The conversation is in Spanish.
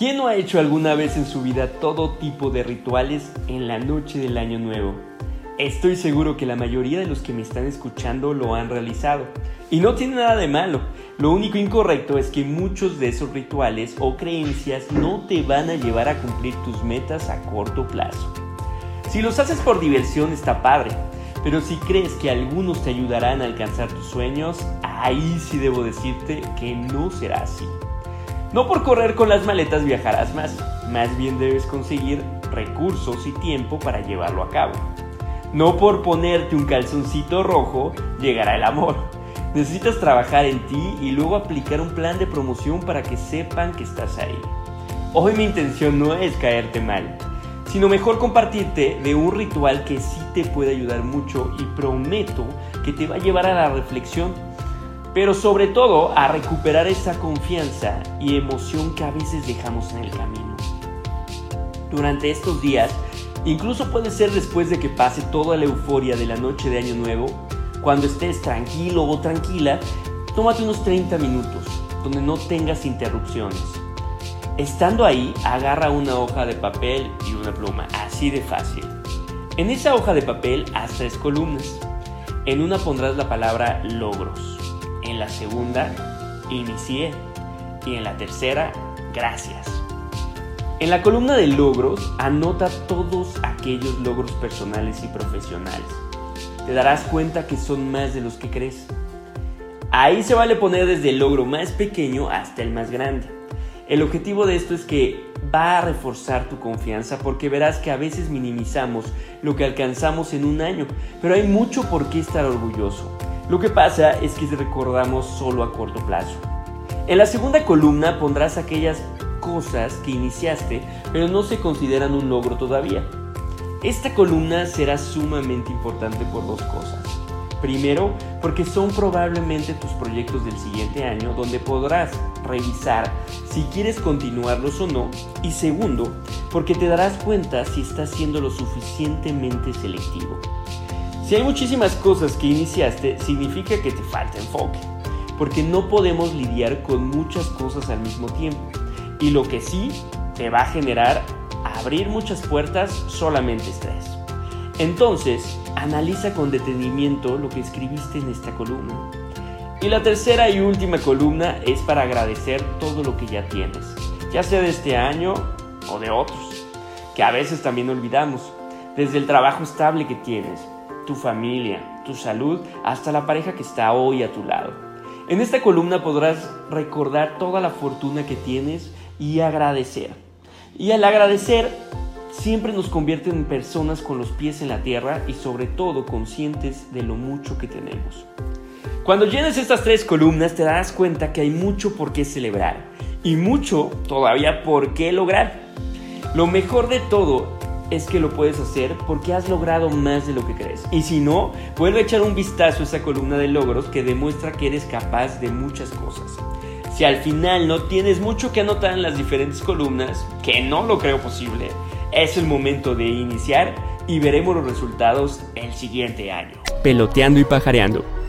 ¿Quién no ha hecho alguna vez en su vida todo tipo de rituales en la noche del año nuevo? Estoy seguro que la mayoría de los que me están escuchando lo han realizado. Y no tiene nada de malo. Lo único incorrecto es que muchos de esos rituales o creencias no te van a llevar a cumplir tus metas a corto plazo. Si los haces por diversión está padre, pero si crees que algunos te ayudarán a alcanzar tus sueños, ahí sí debo decirte que no será así. No por correr con las maletas viajarás más, más bien debes conseguir recursos y tiempo para llevarlo a cabo. No por ponerte un calzoncito rojo llegará el amor. Necesitas trabajar en ti y luego aplicar un plan de promoción para que sepan que estás ahí. Hoy mi intención no es caerte mal, sino mejor compartirte de un ritual que sí te puede ayudar mucho y prometo que te va a llevar a la reflexión pero sobre todo a recuperar esa confianza y emoción que a veces dejamos en el camino. Durante estos días, incluso puede ser después de que pase toda la euforia de la noche de Año Nuevo, cuando estés tranquilo o tranquila, tómate unos 30 minutos donde no tengas interrupciones. Estando ahí, agarra una hoja de papel y una pluma, así de fácil. En esa hoja de papel haz tres columnas. En una pondrás la palabra logros en la segunda, inicié. Y en la tercera, gracias. En la columna de logros, anota todos aquellos logros personales y profesionales. Te darás cuenta que son más de los que crees. Ahí se vale poner desde el logro más pequeño hasta el más grande. El objetivo de esto es que va a reforzar tu confianza porque verás que a veces minimizamos lo que alcanzamos en un año, pero hay mucho por qué estar orgulloso. Lo que pasa es que recordamos solo a corto plazo. En la segunda columna pondrás aquellas cosas que iniciaste pero no se consideran un logro todavía. Esta columna será sumamente importante por dos cosas. Primero, porque son probablemente tus proyectos del siguiente año donde podrás revisar si quieres continuarlos o no. Y segundo, porque te darás cuenta si estás siendo lo suficientemente selectivo. Si hay muchísimas cosas que iniciaste, significa que te falta enfoque, porque no podemos lidiar con muchas cosas al mismo tiempo. Y lo que sí te va a generar abrir muchas puertas solamente estrés. Entonces, analiza con detenimiento lo que escribiste en esta columna. Y la tercera y última columna es para agradecer todo lo que ya tienes, ya sea de este año o de otros, que a veces también olvidamos, desde el trabajo estable que tienes, tu familia, tu salud, hasta la pareja que está hoy a tu lado. En esta columna podrás recordar toda la fortuna que tienes y agradecer. Y al agradecer, siempre nos convierte en personas con los pies en la tierra y sobre todo conscientes de lo mucho que tenemos. Cuando llenes estas tres columnas te darás cuenta que hay mucho por qué celebrar y mucho todavía por qué lograr. Lo mejor de todo es que lo puedes hacer porque has logrado más de lo que crees. Y si no, vuelve a echar un vistazo a esa columna de logros que demuestra que eres capaz de muchas cosas. Si al final no tienes mucho que anotar en las diferentes columnas, que no lo creo posible, es el momento de iniciar y veremos los resultados el siguiente año. Peloteando y pajareando